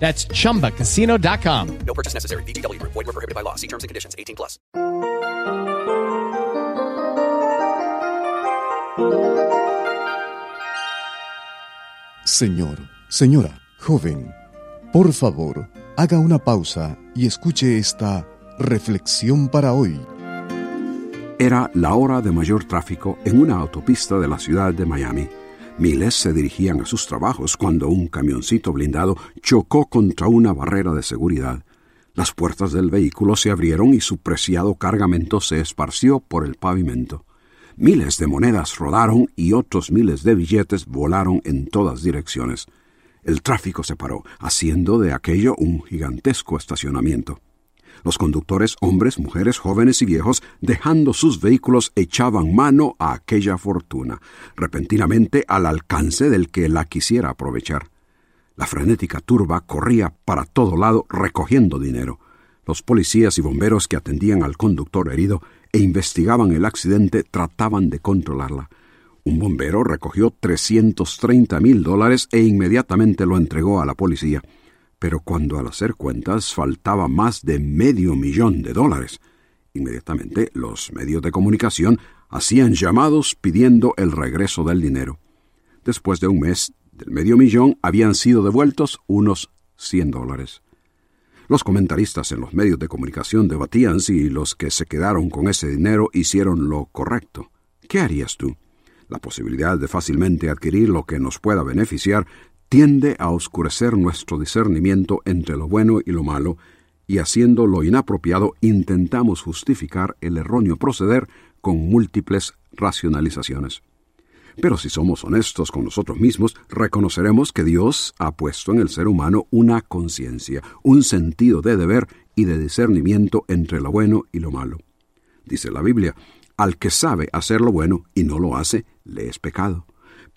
That's chumbacasino.com. No purchase necessary. VGW Group. Void were prohibited by law. See terms and conditions. 18 plus. Señor, señora, joven, por favor, haga una pausa y escuche esta reflexión para hoy. Era la hora de mayor tráfico en una autopista de la ciudad de Miami. Miles se dirigían a sus trabajos cuando un camioncito blindado chocó contra una barrera de seguridad. Las puertas del vehículo se abrieron y su preciado cargamento se esparció por el pavimento. Miles de monedas rodaron y otros miles de billetes volaron en todas direcciones. El tráfico se paró, haciendo de aquello un gigantesco estacionamiento. Los conductores, hombres, mujeres, jóvenes y viejos, dejando sus vehículos, echaban mano a aquella fortuna, repentinamente al alcance del que la quisiera aprovechar. La frenética turba corría para todo lado recogiendo dinero. Los policías y bomberos que atendían al conductor herido e investigaban el accidente trataban de controlarla. Un bombero recogió 330 mil dólares e inmediatamente lo entregó a la policía. Pero cuando al hacer cuentas faltaba más de medio millón de dólares, inmediatamente los medios de comunicación hacían llamados pidiendo el regreso del dinero. Después de un mes, del medio millón habían sido devueltos unos 100 dólares. Los comentaristas en los medios de comunicación debatían si los que se quedaron con ese dinero hicieron lo correcto. ¿Qué harías tú? La posibilidad de fácilmente adquirir lo que nos pueda beneficiar tiende a oscurecer nuestro discernimiento entre lo bueno y lo malo, y haciendo lo inapropiado intentamos justificar el erróneo proceder con múltiples racionalizaciones. Pero si somos honestos con nosotros mismos, reconoceremos que Dios ha puesto en el ser humano una conciencia, un sentido de deber y de discernimiento entre lo bueno y lo malo. Dice la Biblia, al que sabe hacer lo bueno y no lo hace, le es pecado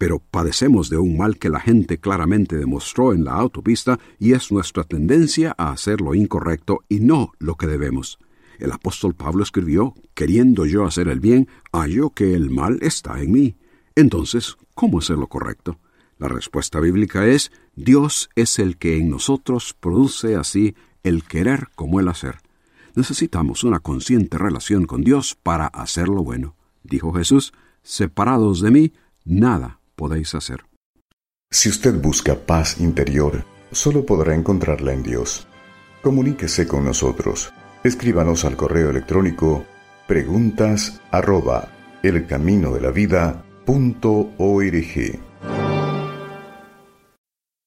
pero padecemos de un mal que la gente claramente demostró en la autopista y es nuestra tendencia a hacer lo incorrecto y no lo que debemos. El apóstol Pablo escribió, queriendo yo hacer el bien, hallo que el mal está en mí. Entonces, ¿cómo hacer lo correcto? La respuesta bíblica es, Dios es el que en nosotros produce así el querer como el hacer. Necesitamos una consciente relación con Dios para hacer lo bueno. Dijo Jesús, separados de mí, nada podéis hacer. Si usted busca paz interior, solo podrá encontrarla en Dios. Comuníquese con nosotros. Escríbanos al correo electrónico preguntas arroba elcaminodelavida.org.